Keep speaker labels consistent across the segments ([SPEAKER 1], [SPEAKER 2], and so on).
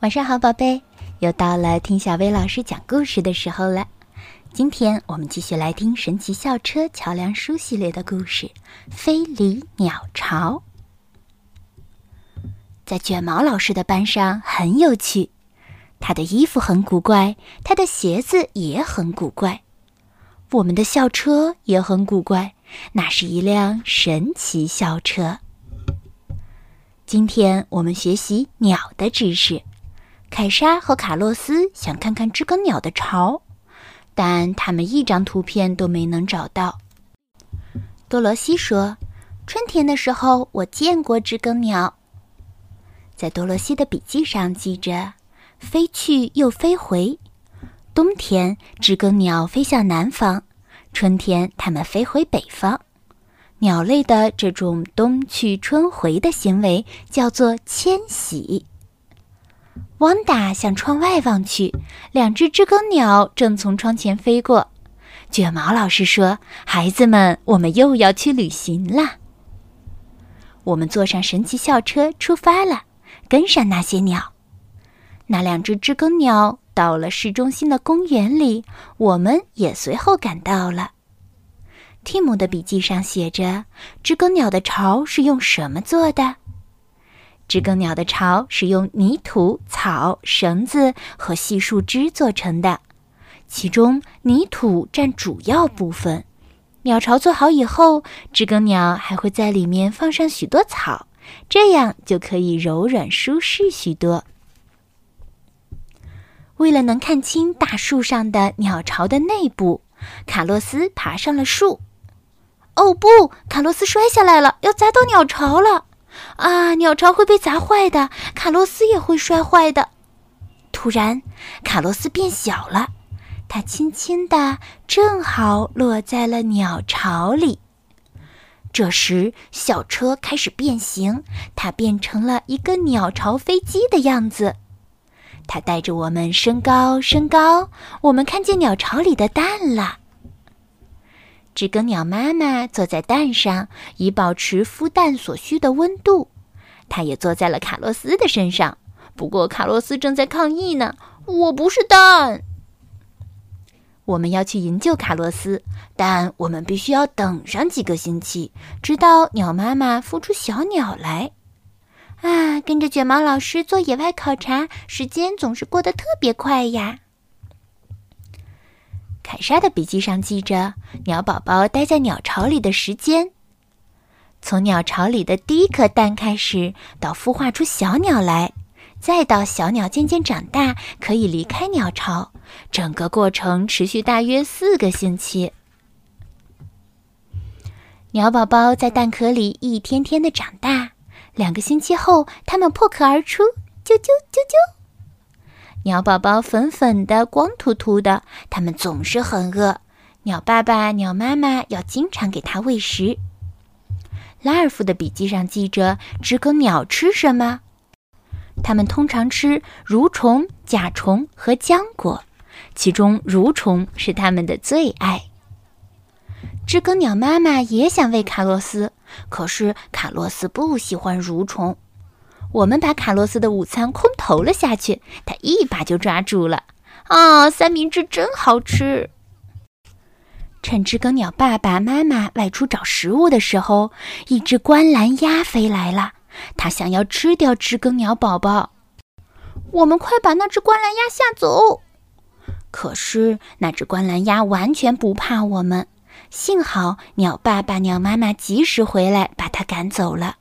[SPEAKER 1] 晚上好，宝贝，又到了听小薇老师讲故事的时候了。今天我们继续来听《神奇校车桥梁书》系列的故事《飞离鸟巢》。在卷毛老师的班上很有趣，他的衣服很古怪，他的鞋子也很古怪，我们的校车也很古怪，那是一辆神奇校车。今天我们学习鸟的知识。凯莎和卡洛斯想看看知更鸟的巢，但他们一张图片都没能找到。多罗西说：“春天的时候，我见过知更鸟。”在多罗西的笔记上记着：“飞去又飞回。冬天，知更鸟飞向南方；春天，它们飞回北方。鸟类的这种冬去春回的行为叫做迁徙。”汪达向窗外望去，两只知更鸟正从窗前飞过。卷毛老师说：“孩子们，我们又要去旅行了。”我们坐上神奇校车出发了，跟上那些鸟。那两只知更鸟到了市中心的公园里，我们也随后赶到了。蒂姆的笔记上写着：“知更鸟的巢是用什么做的？”知更鸟的巢是用泥土、草、绳子和细树枝做成的，其中泥土占主要部分。鸟巢做好以后，知更鸟还会在里面放上许多草，这样就可以柔软舒适许多。为了能看清大树上的鸟巢的内部，卡洛斯爬上了树。哦不，卡洛斯摔下来了，要砸到鸟巢了。啊！鸟巢会被砸坏的，卡洛斯也会摔坏的。突然，卡洛斯变小了，它轻轻地正好落在了鸟巢里。这时，小车开始变形，它变成了一个鸟巢飞机的样子。它带着我们升高，升高，我们看见鸟巢里的蛋了。知更鸟妈妈坐在蛋上，以保持孵蛋所需的温度。它也坐在了卡洛斯的身上，不过卡洛斯正在抗议呢。我不是蛋。我们要去营救卡洛斯，但我们必须要等上几个星期，直到鸟妈妈孵出小鸟来。啊，跟着卷毛老师做野外考察，时间总是过得特别快呀。凯莎的笔记上记着鸟宝宝待在鸟巢里的时间，从鸟巢里的第一颗蛋开始，到孵化出小鸟来，再到小鸟渐渐长大，可以离开鸟巢，整个过程持续大约四个星期。鸟宝宝在蛋壳里一天天的长大，两个星期后，它们破壳而出，啾啾啾啾。鸟宝宝粉粉的、光秃秃的，它们总是很饿。鸟爸爸、鸟妈妈要经常给它喂食。拉尔夫的笔记上记着：知更鸟吃什么？它们通常吃蠕虫、甲虫和浆果，其中蠕虫是它们的最爱。知更鸟妈妈也想喂卡洛斯，可是卡洛斯不喜欢蠕虫。我们把卡洛斯的午餐空投了下去，他一把就抓住了。啊，三明治真好吃！趁知更鸟爸爸妈妈外出找食物的时候，一只观澜鸭飞来了，它想要吃掉知更鸟宝宝。我们快把那只观澜鸭吓走！可是那只观澜鸭完全不怕我们，幸好鸟爸爸、鸟妈妈及时回来，把它赶走了。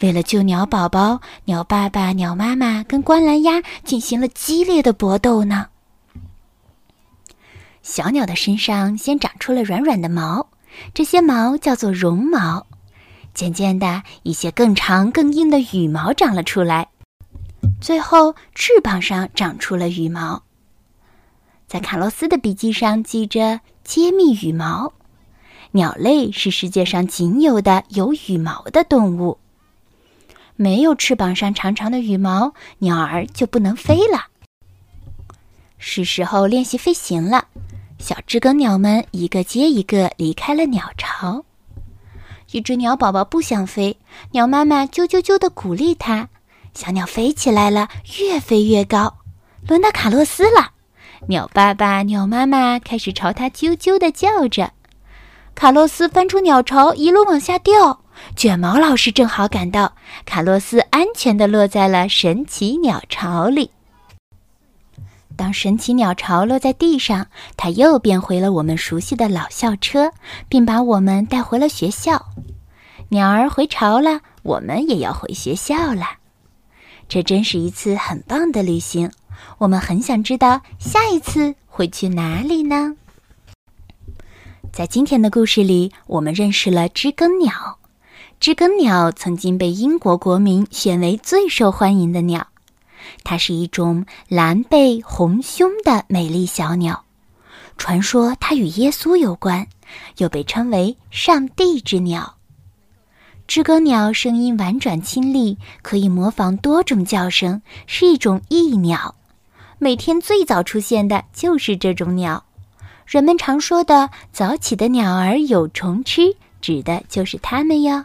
[SPEAKER 1] 为了救鸟宝宝，鸟爸爸、鸟妈妈跟观澜鸭进行了激烈的搏斗呢。小鸟的身上先长出了软软的毛，这些毛叫做绒毛。渐渐的，一些更长、更硬的羽毛长了出来，最后翅膀上长出了羽毛。在卡洛斯的笔记上记着：揭秘羽毛。鸟类是世界上仅有的有羽毛的动物。没有翅膀上长长的羽毛，鸟儿就不能飞了。是时候练习飞行了。小知更鸟们一个接一个离开了鸟巢。一只鸟宝宝不想飞，鸟妈妈啾啾啾地鼓励它。小鸟飞起来了，越飞越高，轮到卡洛斯了。鸟爸爸、鸟妈妈开始朝它啾啾地叫着。卡洛斯翻出鸟巢，一路往下掉。卷毛老师正好赶到，卡洛斯安全地落在了神奇鸟巢里。当神奇鸟巢落在地上，它又变回了我们熟悉的老校车，并把我们带回了学校。鸟儿回巢了，我们也要回学校了。这真是一次很棒的旅行。我们很想知道下一次会去哪里呢？在今天的故事里，我们认识了知更鸟。知更鸟曾经被英国国民选为最受欢迎的鸟。它是一种蓝背红胸的美丽小鸟，传说它与耶稣有关，又被称为“上帝之鸟”。知更鸟声音婉转清丽，可以模仿多种叫声，是一种异鸟。每天最早出现的就是这种鸟。人们常说的“早起的鸟儿有虫吃”，指的就是它们哟。